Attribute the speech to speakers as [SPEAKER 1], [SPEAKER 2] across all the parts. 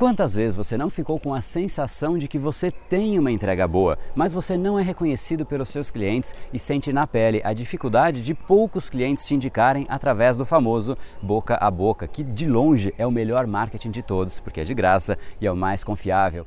[SPEAKER 1] Quantas vezes você não ficou com a sensação de que você tem uma entrega boa, mas você não é reconhecido pelos seus clientes e sente na pele a dificuldade de poucos clientes te indicarem através do famoso boca a boca, que de longe é o melhor marketing de todos, porque é de graça e é o mais confiável.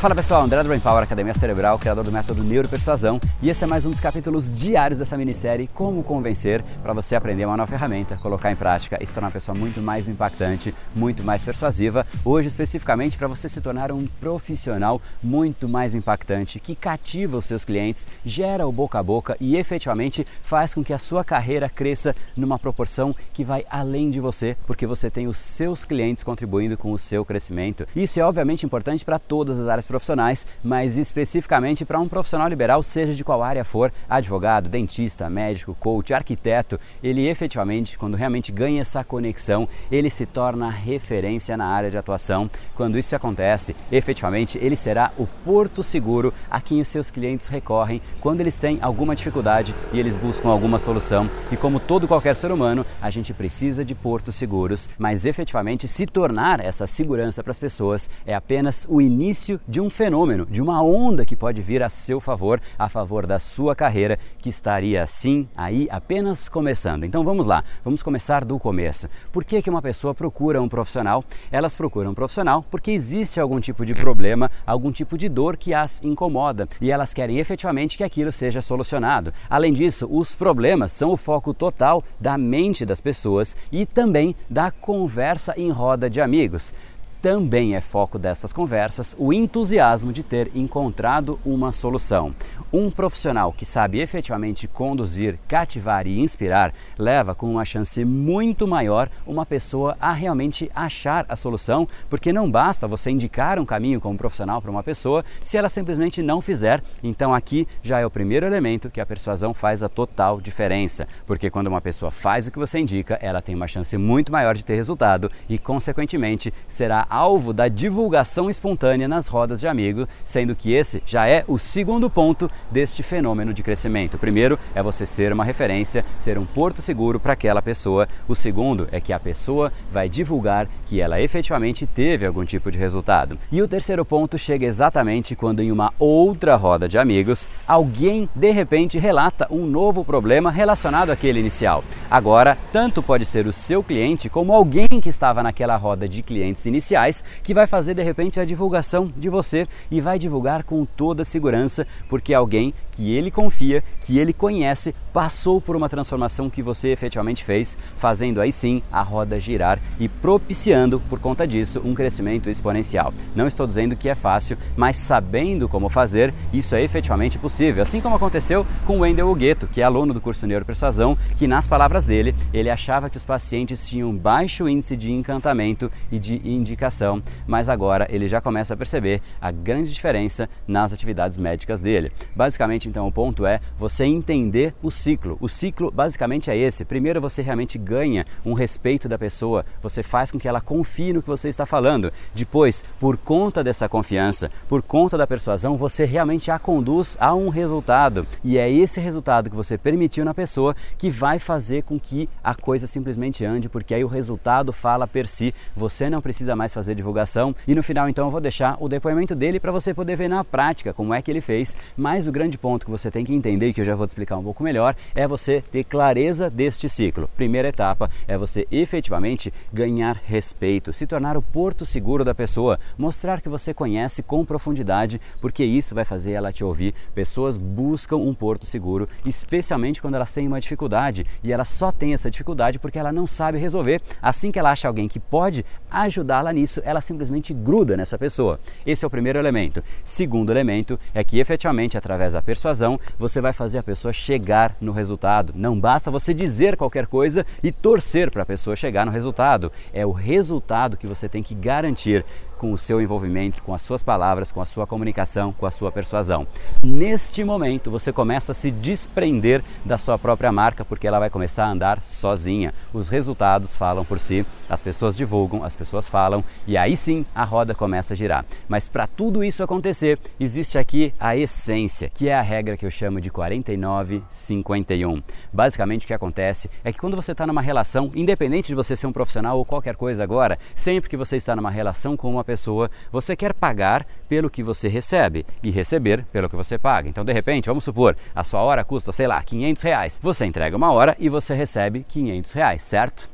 [SPEAKER 1] Fala pessoal, André do Power, Academia Cerebral, criador do método Neuropersuasão, e esse é mais um dos capítulos diários dessa minissérie Como Convencer, para você aprender uma nova ferramenta, colocar em prática e se tornar uma pessoa muito mais impactante, muito mais persuasiva. Hoje, especificamente, para você se tornar um profissional muito mais impactante, que cativa os seus clientes, gera o boca a boca e efetivamente faz com que a sua carreira cresça numa proporção que vai além de você, porque você tem os seus clientes contribuindo com o seu crescimento. Isso é obviamente importante para todas as áreas profissionais, mas especificamente para um profissional liberal, seja de qual área for, advogado, dentista, médico, coach, arquiteto, ele efetivamente, quando realmente ganha essa conexão, ele se torna referência na área de atuação. Quando isso acontece, efetivamente, ele será o porto seguro a quem os seus clientes recorrem quando eles têm alguma dificuldade e eles buscam alguma solução. E como todo qualquer ser humano, a gente precisa de portos seguros, mas efetivamente se tornar essa segurança para as pessoas é apenas o início de um fenômeno, de uma onda que pode vir a seu favor, a favor da sua carreira, que estaria assim aí apenas começando. Então vamos lá, vamos começar do começo. Por que, que uma pessoa procura um profissional? Elas procuram um profissional porque existe algum tipo de problema, algum tipo de dor que as incomoda e elas querem efetivamente que aquilo seja solucionado. Além disso, os problemas são o foco total da mente das pessoas e também da conversa em roda de amigos também é foco dessas conversas o entusiasmo de ter encontrado uma solução. Um profissional que sabe efetivamente conduzir, cativar e inspirar leva com uma chance muito maior uma pessoa a realmente achar a solução, porque não basta você indicar um caminho como profissional para uma pessoa se ela simplesmente não fizer. Então aqui já é o primeiro elemento que a persuasão faz a total diferença, porque quando uma pessoa faz o que você indica, ela tem uma chance muito maior de ter resultado e consequentemente será alvo da divulgação espontânea nas rodas de amigos, sendo que esse já é o segundo ponto deste fenômeno de crescimento. O primeiro é você ser uma referência, ser um porto seguro para aquela pessoa. O segundo é que a pessoa vai divulgar que ela efetivamente teve algum tipo de resultado. E o terceiro ponto chega exatamente quando, em uma outra roda de amigos, alguém de repente relata um novo problema relacionado àquele inicial. Agora, tanto pode ser o seu cliente como alguém que estava naquela roda de clientes iniciais que vai fazer de repente a divulgação de você e vai divulgar com toda segurança, porque alguém que ele confia, que ele conhece, passou por uma transformação que você efetivamente fez, fazendo aí sim a roda girar e propiciando, por conta disso, um crescimento exponencial. Não estou dizendo que é fácil, mas sabendo como fazer, isso é efetivamente possível. Assim como aconteceu com Wendel Gueto, que é aluno do curso Neuropersuasão, que nas palavras dele, ele achava que os pacientes tinham baixo índice de encantamento e de indicação, mas agora ele já começa a perceber a grande diferença nas atividades médicas dele. Basicamente, então, o ponto é você entender o ciclo. O ciclo basicamente é esse. Primeiro você realmente ganha um respeito da pessoa, você faz com que ela confie no que você está falando. Depois, por conta dessa confiança, por conta da persuasão, você realmente a conduz a um resultado. E é esse resultado que você permitiu na pessoa que vai fazer com que a coisa simplesmente ande, porque aí o resultado fala per si. Você não precisa mais fazer divulgação. E no final, então, eu vou deixar o depoimento dele para você poder ver na prática como é que ele fez. Mas o grande ponto que você tem que entender que eu já vou te explicar um pouco melhor é você ter clareza deste ciclo. Primeira etapa é você efetivamente ganhar respeito, se tornar o porto seguro da pessoa, mostrar que você conhece com profundidade, porque isso vai fazer ela te ouvir. Pessoas buscam um porto seguro, especialmente quando elas têm uma dificuldade e ela só tem essa dificuldade porque ela não sabe resolver. Assim que ela acha alguém que pode ajudá-la nisso, ela simplesmente gruda nessa pessoa. Esse é o primeiro elemento. Segundo elemento é que efetivamente através da persuasão você vai fazer a pessoa chegar no resultado. Não basta você dizer qualquer coisa e torcer para a pessoa chegar no resultado. É o resultado que você tem que garantir com o seu envolvimento, com as suas palavras, com a sua comunicação, com a sua persuasão. Neste momento, você começa a se desprender da sua própria marca, porque ela vai começar a andar sozinha. Os resultados falam por si, as pessoas divulgam, as pessoas falam e aí sim a roda começa a girar. Mas para tudo isso acontecer, existe aqui a essência, que é a regra que eu chamo de 49-51. Basicamente, o que acontece é que quando você está numa relação, independente de você ser um profissional ou qualquer coisa agora, sempre que você está numa relação com uma pessoa, você quer pagar pelo que você recebe e receber pelo que você paga. Então, de repente, vamos supor, a sua hora custa, sei lá, 500 reais. Você entrega uma hora e você recebe 500 reais, certo?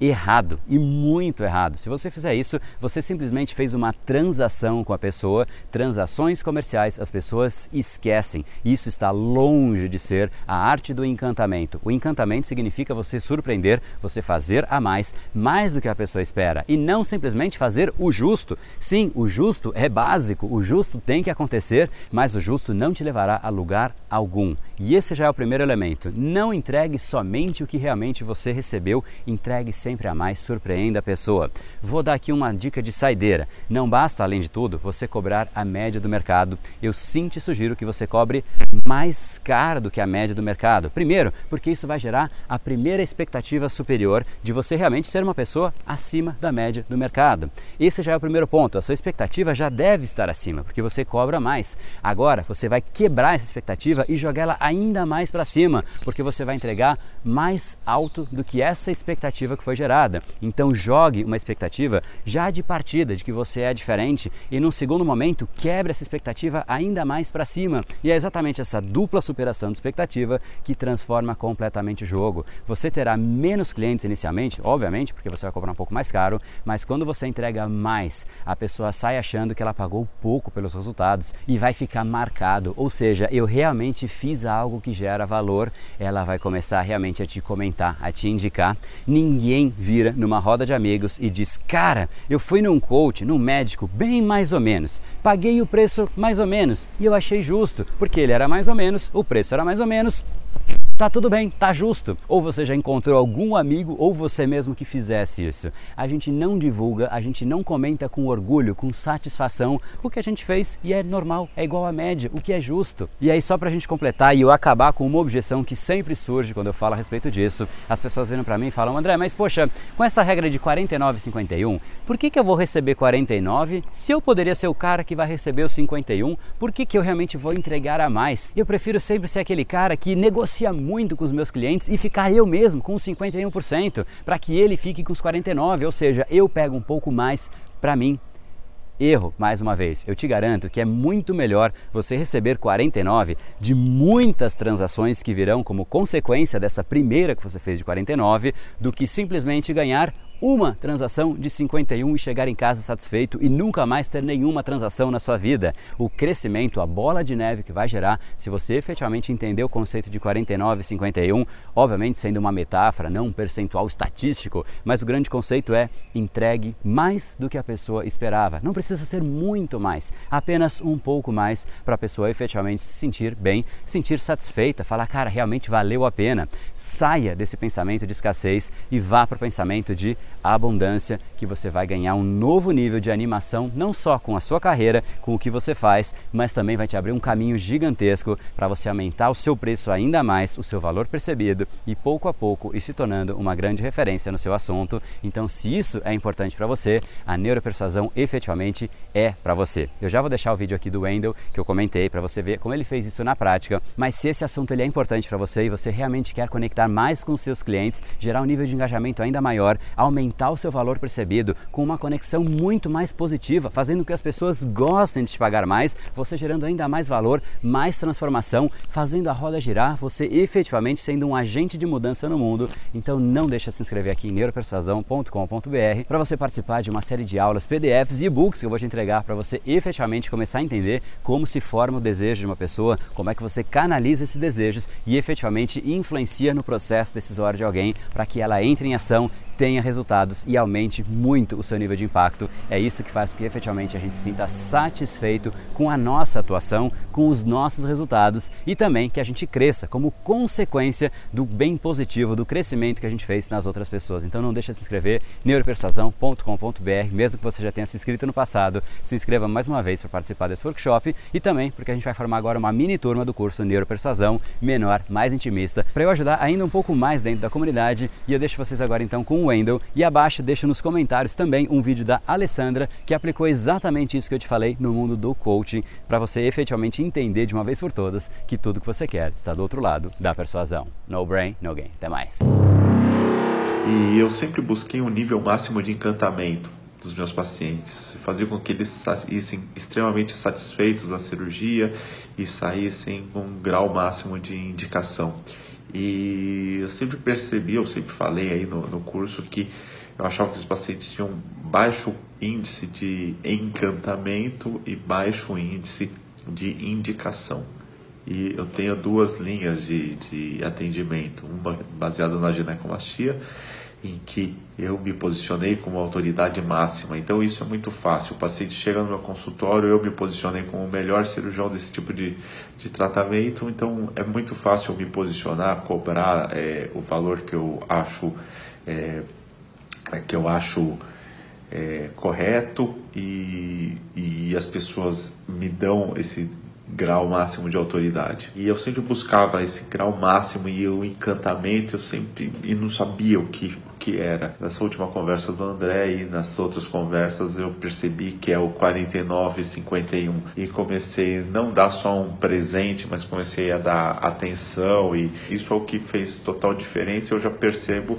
[SPEAKER 1] Errado e muito errado. Se você fizer isso, você simplesmente fez uma transação com a pessoa. Transações comerciais as pessoas esquecem. Isso está longe de ser a arte do encantamento. O encantamento significa você surpreender, você fazer a mais, mais do que a pessoa espera e não simplesmente fazer o justo. Sim, o justo é básico, o justo tem que acontecer, mas o justo não te levará a lugar algum. E esse já é o primeiro elemento. Não entregue somente o que realmente você recebeu, entregue sempre a mais, surpreenda a pessoa. Vou dar aqui uma dica de saideira. Não basta, além de tudo, você cobrar a média do mercado. Eu sim te sugiro que você cobre mais caro do que a média do mercado. Primeiro, porque isso vai gerar a primeira expectativa superior de você realmente ser uma pessoa acima da média do mercado. Esse já é o primeiro ponto. A sua expectativa já deve estar acima, porque você cobra mais. Agora, você vai quebrar essa expectativa e jogar ela ainda mais para cima, porque você vai entregar mais alto do que essa expectativa que foi gerada. Então jogue uma expectativa já de partida de que você é diferente e num segundo momento quebre essa expectativa ainda mais para cima. E é exatamente essa dupla superação de expectativa que transforma completamente o jogo. Você terá menos clientes inicialmente, obviamente, porque você vai cobrar um pouco mais caro, mas quando você entrega mais, a pessoa sai achando que ela pagou pouco pelos resultados e vai ficar marcado. Ou seja, eu realmente fiz algo que gera valor, ela vai começar realmente a te comentar, a te indicar. Ninguém vira numa roda de amigos e diz: Cara, eu fui num coach, num médico, bem mais ou menos, paguei o preço mais ou menos e eu achei justo, porque ele era mais ou menos, o preço era mais ou menos, tá tudo bem, tá justo. Ou você já encontrou algum amigo ou você mesmo que fizesse isso. A gente não divulga, a gente não comenta com orgulho, com satisfação o que a gente fez e é normal, é igual à média, o que é justo. E aí só pra gente completar e eu acabar com uma objeção que sempre surge quando eu falo a respeito disso, as pessoas viram para mim e falam: "André, mas poxa, com essa regra de 49,51, por que que eu vou receber 49 se eu poderia ser o cara que vai receber os 51? Por que que eu realmente vou entregar a mais? Eu prefiro sempre ser aquele cara que negocia muito muito com os meus clientes e ficar eu mesmo com os 51%, para que ele fique com os 49%, ou seja, eu pego um pouco mais para mim. Erro, mais uma vez, eu te garanto que é muito melhor você receber 49 de muitas transações que virão como consequência dessa primeira que você fez de 49 do que simplesmente ganhar uma transação de 51 e chegar em casa satisfeito e nunca mais ter nenhuma transação na sua vida. O crescimento, a bola de neve que vai gerar, se você efetivamente entender o conceito de 49 e 51, obviamente sendo uma metáfora, não um percentual estatístico, mas o grande conceito é entregue mais do que a pessoa esperava. Não precisa ser muito mais, apenas um pouco mais para a pessoa efetivamente se sentir bem, sentir satisfeita, falar, cara, realmente valeu a pena. Saia desse pensamento de escassez e vá para o pensamento de a abundância, que você vai ganhar um novo nível de animação, não só com a sua carreira, com o que você faz, mas também vai te abrir um caminho gigantesco para você aumentar o seu preço ainda mais, o seu valor percebido e pouco a pouco ir se tornando uma grande referência no seu assunto. Então, se isso é importante para você, a neuropersuasão efetivamente é para você. Eu já vou deixar o vídeo aqui do Wendell que eu comentei para você ver como ele fez isso na prática, mas se esse assunto ele é importante para você e você realmente quer conectar mais com seus clientes, gerar um nível de engajamento ainda maior, aumentar aumentar o seu valor percebido com uma conexão muito mais positiva, fazendo com que as pessoas gostem de te pagar mais, você gerando ainda mais valor, mais transformação, fazendo a roda girar, você efetivamente sendo um agente de mudança no mundo. Então não deixa de se inscrever aqui em neuropersuasão.com.br para você participar de uma série de aulas, PDFs e e-books que eu vou te entregar para você efetivamente começar a entender como se forma o desejo de uma pessoa, como é que você canaliza esses desejos e efetivamente influencia no processo decisório de alguém para que ela entre em ação
[SPEAKER 2] tenha resultados e aumente muito o seu nível de impacto. É isso que faz com que efetivamente a gente se sinta satisfeito com a nossa atuação, com os nossos resultados e também que a gente cresça como consequência do bem positivo, do crescimento que a gente fez nas outras pessoas. Então não deixa de se inscrever neuropersuasão.com.br, mesmo que você já tenha se inscrito no passado, se inscreva mais uma vez para participar desse workshop e também porque a gente vai formar agora uma mini turma do curso Neuropersuasão, menor, mais intimista, para eu ajudar ainda um pouco mais dentro da comunidade. E eu deixo vocês agora então com o Wendell e abaixo deixo nos comentários também um vídeo da Alessandra que aplicou exatamente isso que eu te falei no mundo do coaching para você efetivamente entender de uma vez por todas que tudo que você quer está do outro lado da persuasão. No brain, no gain. Até mais.
[SPEAKER 3] E eu sempre busquei um nível máximo de encantamento dos meus pacientes, fazer com que eles saíssem extremamente satisfeitos da cirurgia e saíssem com um grau máximo de indicação. E eu sempre percebi, eu sempre falei aí no, no curso que eu achava que os pacientes tinham baixo índice de encantamento e baixo índice de indicação. E eu tenho duas linhas de, de atendimento, uma baseada na ginecomastia em que eu me posicionei como autoridade máxima. Então isso é muito fácil. O paciente chega no meu consultório, eu me posicionei como o melhor cirurgião desse tipo de, de tratamento. Então é muito fácil eu me posicionar, cobrar é, o valor que eu acho é, que eu acho é, correto e, e as pessoas me dão esse grau máximo de autoridade. E eu sempre buscava esse grau máximo e o encantamento, eu sempre e não sabia o que que era. Nessa última conversa do André e nas outras conversas eu percebi que é o 4951 e comecei não dar só um presente, mas comecei a dar atenção e isso é o que fez total diferença. Eu já percebo